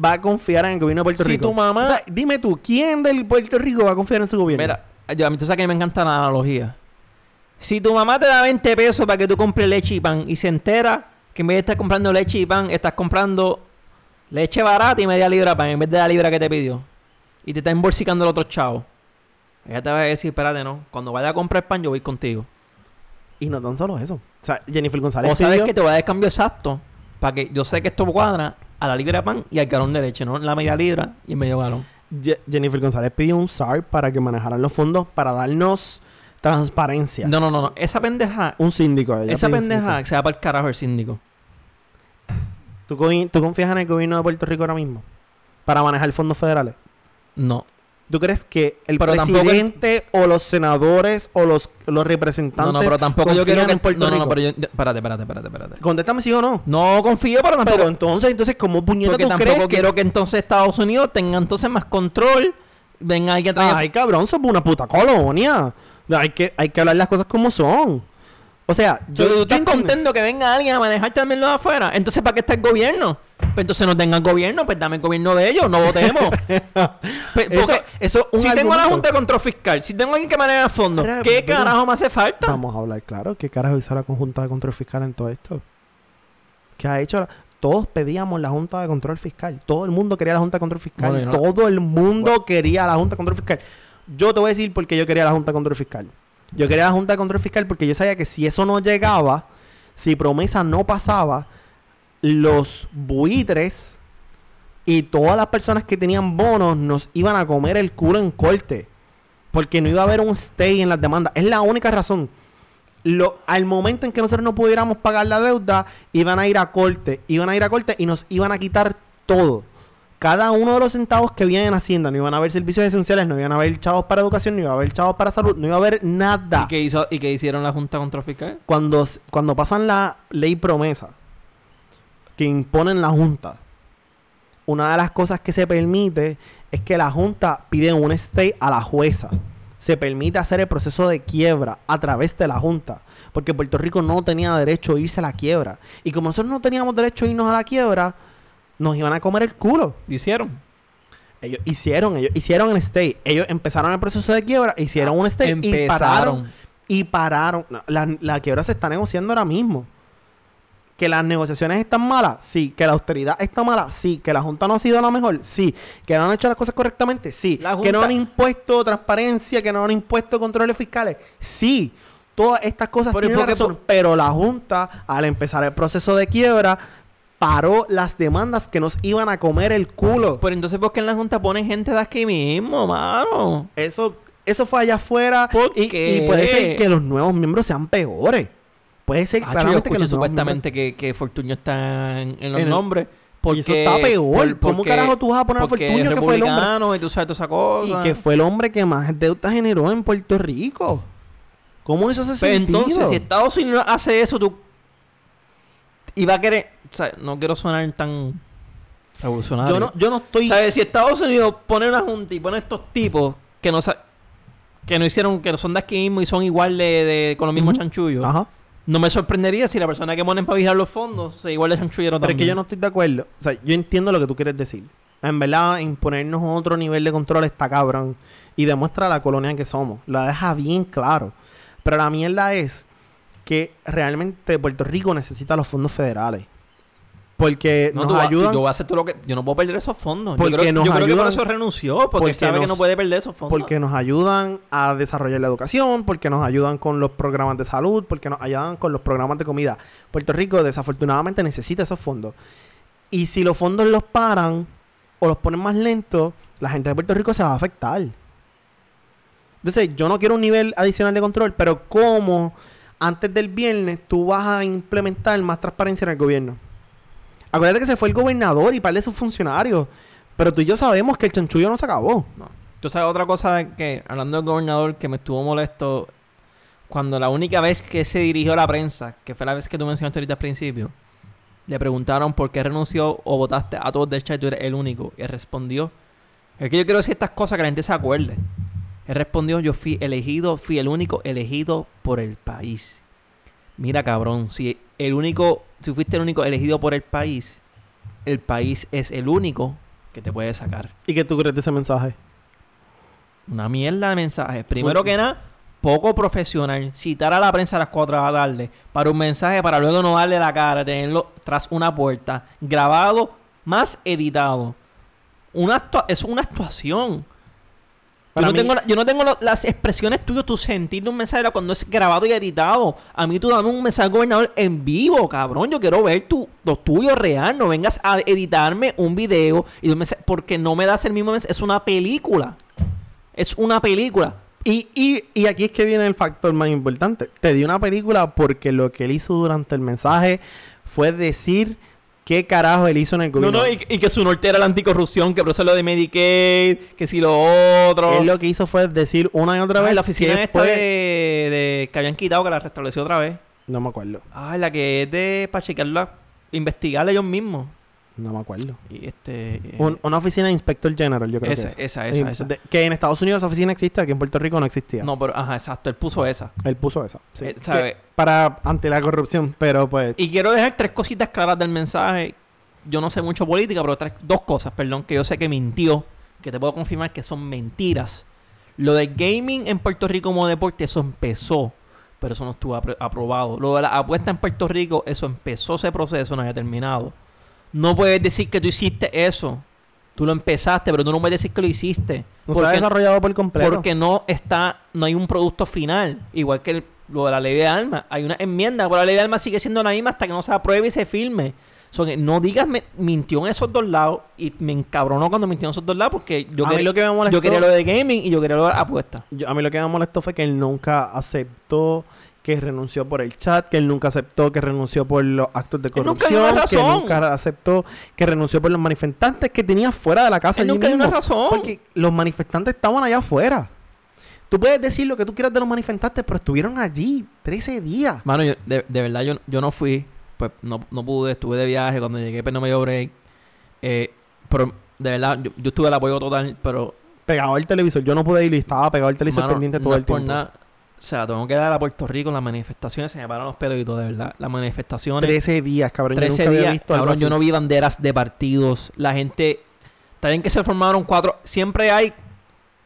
va a confiar en el gobierno de Puerto Si Rico? tu mamá- O sea, dime tú, ¿quién del Puerto Rico va a confiar en su gobierno? Mira, yo, a mí tú sabes que me encanta la analogía. Si tu mamá te da 20 pesos para que tú compres leche y pan y se entera que en vez de estar comprando leche y pan, estás comprando leche barata y media libra de pan en vez de la libra que te pidió. Y te está embolsicando el otro chavo. Ella te va a decir, espérate, no. Cuando vaya a comprar pan, yo voy contigo. Y no tan solo eso. O sea, Jennifer González O sabes pidió- que te voy a dar el cambio exacto para que yo sé que esto cuadra a la libra de pan y al galón de leche, no la media libra y el medio galón. Je- Jennifer González pidió un SAR para que manejaran los fondos para darnos transparencia. No, no, no, no. Esa pendeja, Un síndico. ella esa pendeja se va para el carajo el síndico. ¿Tú, ¿Tú confías en el gobierno de Puerto Rico ahora mismo? Para manejar fondos federales. No. ¿Tú crees que el Pero tampoco el- presidente o los senadores o los, los representantes No, no, pero tampoco yo quiero que. en Puerto no, no, no, pero yo. Espérate, espérate, espérate, espérate. Contéstame si o no. No confío, pero tampoco. Pero entonces, entonces, ¿cómo puñeta porque tú tampoco crees que- quiero que entonces Estados Unidos tenga entonces más control. Venga alguien a traer. Ay, cabrón, somos una puta colonia. Hay que, hay que hablar las cosas como son. O sea, ¿Tú, yo, tú estás contento que venga alguien a manejar también lo de afuera? Entonces, ¿para qué está el gobierno? Pues entonces no tengan gobierno, pues dame el gobierno de ellos, no votemos. Pues, Eso- porque eso es un si tengo la. Junta de Control Fiscal, si tengo alguien que maneja el fondo, Pero- ¿qué pero- carajo me hace falta? Vamos a hablar claro. ¿Qué carajo hizo la Junta de Control Fiscal en todo esto? ¿Qué ha hecho? la- Todos pedíamos la Junta de Control Fiscal. Todo el mundo quería la Junta de Control Fiscal. Bueno, yo no- Todo el mundo quería la Junta de Control Fiscal. Yo te voy a decir por qué yo quería la Junta de Control Fiscal. Yo quería la Junta de Control Fiscal porque yo sabía que si eso no llegaba, si promesa no pasaba, los buitres Y todas las personas que tenían bonos nos iban a comer el culo en corte. Porque no iba a haber un stay en las demandas. Es la única razón. Lo, al momento en que nosotros no pudiéramos pagar la deuda, iban a ir a corte. Iban a ir a corte y nos iban a quitar todo. Cada uno de los centavos que vienen en Hacienda. No iban a haber servicios esenciales, no iban a haber chavos para educación, no iba a haber chavos para salud, no iba a haber nada ¿Y qué, hizo, ¿Y qué hicieron la Junta Control Fiscal? cuando, cuando pasan la ley promesa que imponen la Junta, una de las cosas que se permite es que la Junta pide un stay a la jueza. Se permite hacer el proceso de quiebra a través de la Junta. Porque Puerto Rico no tenía derecho a irse a la quiebra. Y como nosotros no teníamos derecho a irnos a la quiebra, nos iban a comer el culo. ¿Hicieron? Ellos hicieron, ellos hicieron el stay. Ellos empezaron el proceso de quiebra, hicieron un stay y Empezaron. pararon. Y pararon. La, la quiebra se está negociando ahora mismo. Que las negociaciones están malas, sí. Que la austeridad está mala, sí. Que la Junta no ha sido la mejor, sí. Que no han hecho las cosas correctamente, sí. Que no han impuesto transparencia, que no han impuesto controles fiscales, sí. Todas estas cosas Pero, ¿y tienen razón. por- Pero la Junta, al empezar el proceso de quiebra, paró las demandas que nos iban a comer el culo. Pero entonces, ¿por qué en la Junta ponen gente de aquí mismo, mano? Eso, eso fue allá afuera. ¿Por y, qué? y puede ser que los nuevos miembros sean peores. Puede ser Ah, yo claramente que escuché los nuevos supuestamente que, que Fortuño está en, en los En el- nombres. Porque, Y eso está peor. ¿Cómo carajo tú vas a poner a es que fue el hombre? y tú sabes toda esa cosa? miembros- Y que fue el hombre que más deuda generó en Puerto Rico. ¿Cómo eso se Pero sentido? entonces, si Estados Unidos hace eso, tú... Y va a querer... Sea, no quiero sonar tan revolucionario. yo, no, yo no estoy... ¿Sabes? Si Estados Unidos pone una junta y pone estos tipos que no que no hicieron, que son de aquí mismo y son igual de, de con los mismos chanchullos, Ajá. no me sorprendería si la persona que ponen para vigilar los fondos se igual de chanchullero Pero es también. que yo no estoy de acuerdo. O sea, yo entiendo lo que tú quieres decir. En verdad, imponernos otro nivel de control está cabrón. Y demuestra la colonia que somos. La deja bien claro. Pero la mierda es que realmente Puerto Rico necesita los fondos federales. Porque No, nos tú ayudan. Yo voy a hacer todo lo que... Yo no puedo perder esos fondos. Porque yo creo, nos yo creo que por eso renunció. Porque, porque sabe que no puede perder esos fondos. porque nos ayudan a desarrollar la educación, porque nos ayudan con los programas de salud, porque nos ayudan con los programas de comida. Puerto Rico desafortunadamente necesita esos fondos. Y si los fondos los paran o los ponen más lentos, la gente de Puerto Rico se va a afectar. Entonces, yo no quiero un nivel adicional de control, pero ¿cómo antes del viernes tú vas a implementar más transparencia en el gobierno? Acuérdate que se fue el gobernador y par de sus funcionarios. Pero tú y yo sabemos que el chanchullo no se acabó. Tú sabes otra cosa que, hablando del gobernador, que me estuvo molesto cuando la única vez que se dirigió a la prensa, que fue la vez que tú mencionaste ahorita al principio, le preguntaron por qué renunció o votaste a todos del chat y tú eres el único. Y él respondió. Es que yo quiero decir estas cosas que la gente se acuerde. Él respondió, yo fui elegido, fui el único elegido por el país. Mira, cabrón, si el único, si fuiste el único elegido por el país, el país es el único que te puede sacar. ¿Y qué tú crees de ese mensaje? Una mierda de mensajes. Primero que nada, poco profesional. Citar a la prensa a las 4 de la tarde para un mensaje para luego no darle la cara, tenerlo tras una puerta, grabado, más editado. Una es una actuación. Yo no, mí- tengo, la- yo no tengo lo- las expresiones tuyas, tu sentir de un mensaje cuando es grabado y editado. A mí tú dame un mensaje al gobernador en vivo, cabrón. Yo quiero ver tu, lo tuyo real. No vengas a editarme un video y un mensaje, porque no me das el mismo mensaje. Es una película. Es una película. Y, y, y aquí es que viene el factor más importante. Te di una película porque lo que él hizo durante el mensaje fue decir qué carajo él hizo en el No, gobierno. no, y, y que su norte era la anticorrupción, que por eso lo de Medicaid, que si lo otro. Él lo que hizo fue decir una y otra Ay, vez la oficina que esta fue- de, de- que habían quitado, que la restableció otra vez. No me acuerdo. Ay, la que es de para chequearla, investigarla ellos mismos. No me acuerdo. Y este. eh, Un- una oficina de inspector general, yo creo esa, que es. esa, esa, Eh, esa. de- que en Estados Unidos esa oficina existe, aquí en Puerto Rico no existía. No, pero, ajá, exacto, él puso esa. Él puso esa. sí. Eh, ¿sabe? Que- Para ante la corrupción, pero pues. Y quiero dejar tres cositas claras del mensaje. Yo no sé mucho política, pero tres, dos cosas, perdón, que yo sé que mintió, que te puedo confirmar que son mentiras. Lo de gaming en Puerto Rico como deporte, eso empezó, pero eso no estuvo apro- aprobado. Lo de la apuesta en Puerto Rico, eso empezó ese proceso, no había terminado. No puedes decir que tú hiciste eso. Tú lo empezaste, pero tú no puedes decir que lo hiciste. no se ha desarrollado por completo. Porque no está, no hay un producto final. Igual que el- lo de la ley de armas. Hay una enmienda, pero la ley de armas sigue siendo la misma hasta que no se apruebe y se firme. So no digas me- mintió en esos dos lados y me encabronó cuando mintió en esos dos lados porque yo, A mí quería- lo que me molestó- yo quería lo de gaming y yo quería lo de apuestas. Yo- a mí lo que me molestó fue que él nunca aceptó que renunció por el chat, que él nunca aceptó que renunció por los actos de Él nunca dio corrupción, una que razón. nunca aceptó que renunció por los manifestantes que tenía fuera de la casa. Él nunca dio una razón. Porque los manifestantes estaban allá afuera. Tú puedes decir lo que tú quieras de los manifestantes, pero estuvieron allí 13 días. Mano, yo, de, de verdad yo, yo no fui, pues no, no pude, estuve de viaje, cuando llegué pues no me dio break. Eh, pero de verdad, yo, yo estuve el apoyo total, pero Pegado al televisor. Yo no pude ir estaba pegado al televisor mano, pendiente no todo es el por tiempo. nada. O sea, tengo que dar a Puerto Rico en las manifestaciones, se me paran los pelos y todo, de verdad. Las manifestaciones, 13 días, cabrón. yo 13 nunca había días, visto cabrón, yo no vi banderas de partidos. La gente, bien que se formaron cuatro, siempre hay,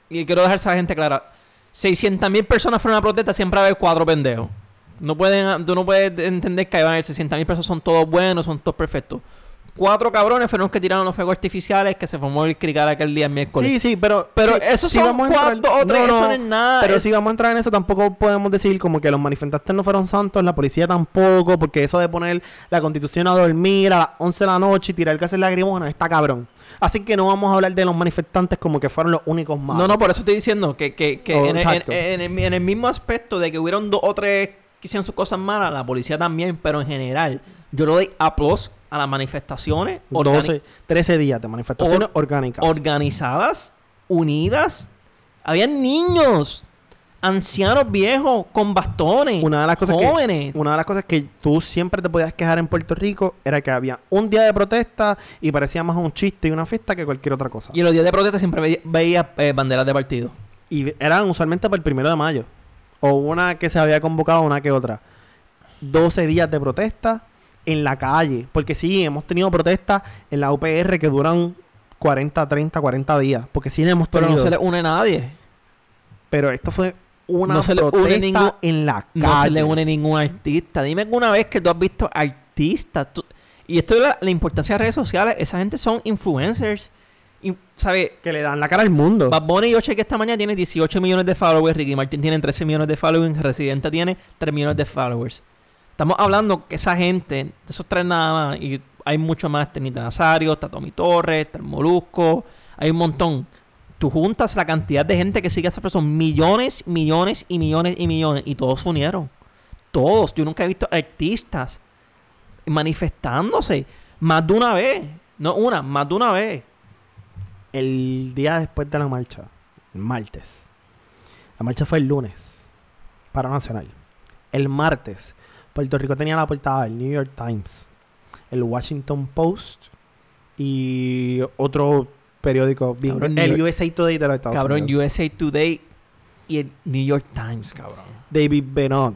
y quiero dejar a esa gente clara, 600 mil personas fueron a protesta, siempre va a haber cuatro pendejos. No pueden, tú no puedes entender que van a haber 600 mil personas, son todos buenos, son todos perfectos. Cuatro cabrones fueron los que tiraron los fuegos artificiales que se formó el crical aquel día miércoles. Sí, sí, pero... Pero sí, esos sí son vamos a entrar- cuatro o tres, eso no es nada. Pero Es- si vamos a entrar en eso, tampoco podemos decir como que los manifestantes no fueron santos, la policía tampoco, porque eso de poner la constitución a dormir a las 11 de la noche y tirar gases lacrimógenos está cabrón. Así que no vamos a hablar de los manifestantes como que fueron los únicos malos. No, no, por eso estoy diciendo que, que, que Oh, en, el- exacto. en- en el, en el mismo aspecto de que hubieron dos o tres que hicieron sus cosas malas, la policía también, pero en general, yo le doy aplausos a las manifestaciones organi- 12, 13 días de manifestaciones Or- orgánicas. organizadas, unidas. Habían niños, ancianos viejos, con bastones, una de las cosas jóvenes. que una de las cosas que tú siempre te podías quejar en Puerto Rico era que había un día de protesta y parecía más un chiste y una fiesta que cualquier otra cosa. Y en los días de protesta siempre veía, veía, eh, banderas de partido. Y eran usualmente para el primero de mayo. O una que se había convocado, una que otra. 12 días de protesta en la calle. Porque sí, hemos tenido protestas en la UPR que duran 40, 30, 40 días. Porque sí hemos Pero tenido. no se le une a nadie. Pero esto fue una No se le une protesta ningún- en la calle. No se le une ningún artista. Dime alguna vez que tú has visto artistas. tú- y esto es la, la importancia de redes sociales. Esa gente son influencers. Y, ¿Sabes? Que le dan la cara al mundo. Bad Bunny, yo chequeé esta mañana, tiene 18 millones de followers. Ricky Martin tiene 13 millones de followers. Residente tiene 3 millones de followers. Estamos hablando que esa gente, de esos tres nada más, y hay mucho más. Está Nita Nazario, está Tommy Torres, está el Molusco. Hay un montón. Tú juntas la cantidad de gente que sigue a esa persona. Millones, millones y millones y millones. Y todos se unieron. Todos. Yo nunca he visto artistas manifestándose. Más de una vez. No una, más de una vez. el día después de la marcha, martes. La marcha fue el lunes, para Nacional. El martes, Puerto Rico tenía la portada del New York Times, el Washington Post y otro periódico, bien- Cabrón, el York- USA Today de los Estados Cabrón, Unidos. USA Today y el New York Times, cabrón. David Bennett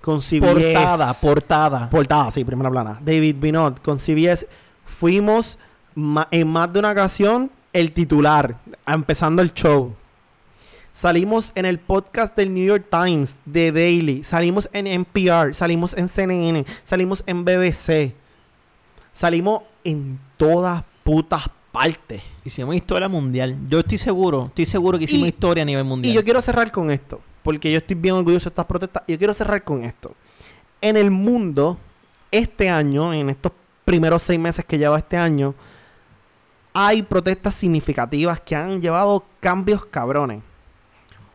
con CBS. Portada, portada. Portada, sí, primera plana. David Binot con CBS. Fuimos en más de una ocasión el titular, empezando el show. Salimos en el podcast del New York Times, de Daily. Salimos en NPR, salimos en CNN, salimos en BBC. Salimos en todas putas partes. Hicimos historia mundial. Yo estoy seguro, estoy seguro que hicimos Y- historia a nivel mundial. Y yo quiero cerrar con esto, porque yo estoy bien orgulloso de estas protestas. Yo quiero cerrar con esto. En el mundo, este año, en estos primeros seis meses que lleva este año, hay protestas significativas que han llevado cambios cabrones.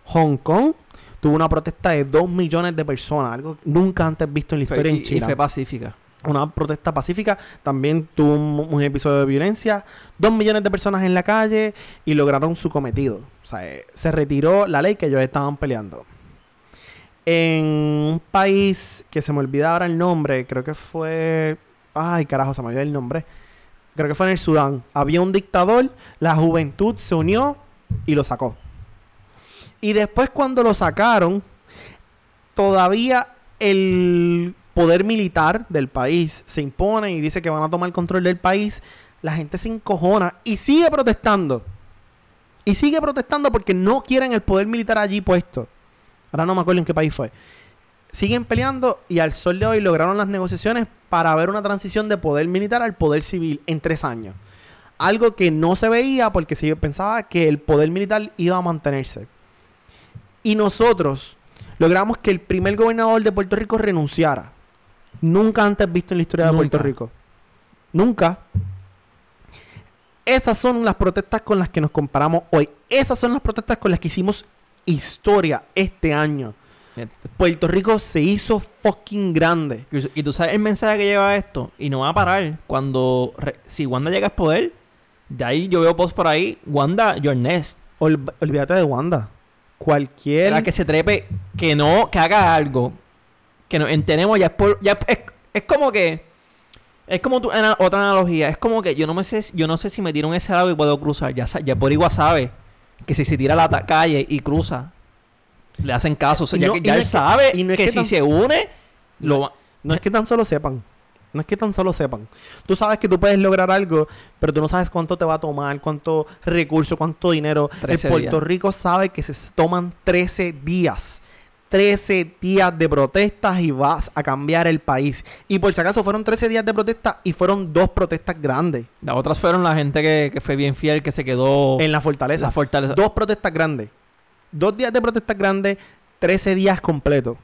Hong Kong tuvo una protesta de 2 millones de personas, algo nunca antes visto en la historia y, en y China fue pacífica. una protesta pacífica. También tuvo un, un episodio de violencia. Dos millones de personas en la calle y lograron su cometido. O sea, eh, se retiró la ley que ellos estaban peleando. En un país que se me olvida ahora el nombre, creo que fue... Ay, carajo, se me olvidó el nombre. Creo que fue en el Sudán. Había un dictador, la juventud se unió y lo sacó. Y después cuando lo sacaron, todavía el poder militar del país se impone y dice que van a tomar control del país, la gente se encojona y sigue protestando. Y sigue protestando porque no quieren el poder militar allí puesto. Ahora no me acuerdo en qué país fue. Siguen peleando y al sol de hoy lograron las negociaciones para ver una transición de poder militar al poder civil en tres años. Algo que no se veía porque se pensaba que el poder militar iba a mantenerse. Y nosotros logramos que el primer gobernador de Puerto Rico renunciara. Nunca antes visto en la historia de Nunca. Puerto Rico. Nunca. Esas son las protestas con las que nos comparamos hoy. Esas son las protestas con las que hicimos historia este año. Puerto Rico se hizo fucking grande. Y tú sabes el mensaje que lleva esto. Y no va a parar. Cuando. re- si Wanda llega al poder. De ahí yo veo post por ahí. Wanda, your nest. Ol- olvídate de Wanda. Cualquier. Para que se trepe. Que no. Que haga algo. Que nos enteremos. Ya es por. Ya es, es como que. Es como tu, otra analogía. Es como que yo no me sé. Yo no sé si me tiro en ese lado y puedo cruzar. Ya, ya por igual sabe. Que si se tira a la calle y cruza. Le hacen caso. O sea, ya ya él que- sabe y no es que, que si se une. Lo va- No es que tan solo sepan. No es que tan solo sepan. Tú sabes que tú puedes lograr algo, pero tú no sabes cuánto te va a tomar, cuánto recurso, cuánto dinero. En 13 Puerto días. Rico sabe que se toman 13 días. 13 días de protestas y vas a cambiar el país. Y por si acaso fueron 13 días de protesta y fueron dos protestas grandes Las otras fueron la gente que, que fue bien fiel, que se quedó en la fortaleza. la fortaleza. Dos protestas grandes. Dos días de protestas grandes, 13 días completos.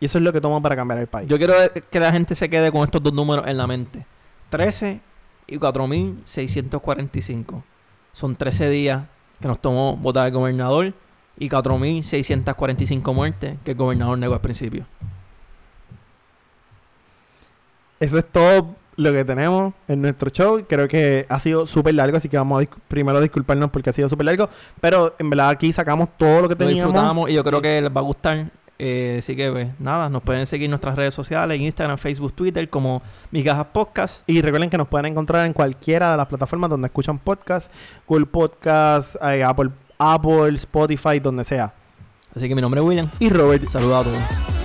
Y eso es lo que toman para cambiar el país. Yo quiero que la gente se quede con estos dos números en la mente. 13 y 4.645. Son 13 días que nos tomó votar el gobernador y 4.645 muertes que el gobernador negó al principio. Eso es todo lo que tenemos en nuestro show. Creo que ha sido súper largo, así que vamos a dis- primero disculparnos porque ha sido súper largo. Pero en verdad aquí sacamos todo lo que Lo teníamos. disfrutamos y yo creo que les va a gustar. Eh, así que, pues, nada, nos pueden seguir en nuestras redes sociales, Instagram, Facebook, Twitter, como Migajas Podcast. Y recuerden que nos pueden encontrar en cualquiera de las plataformas donde escuchan podcast, Google Podcast, eh, Apple, Apple, Spotify, donde sea. Así que mi nombre es William. Y Robert, Saludos a todos.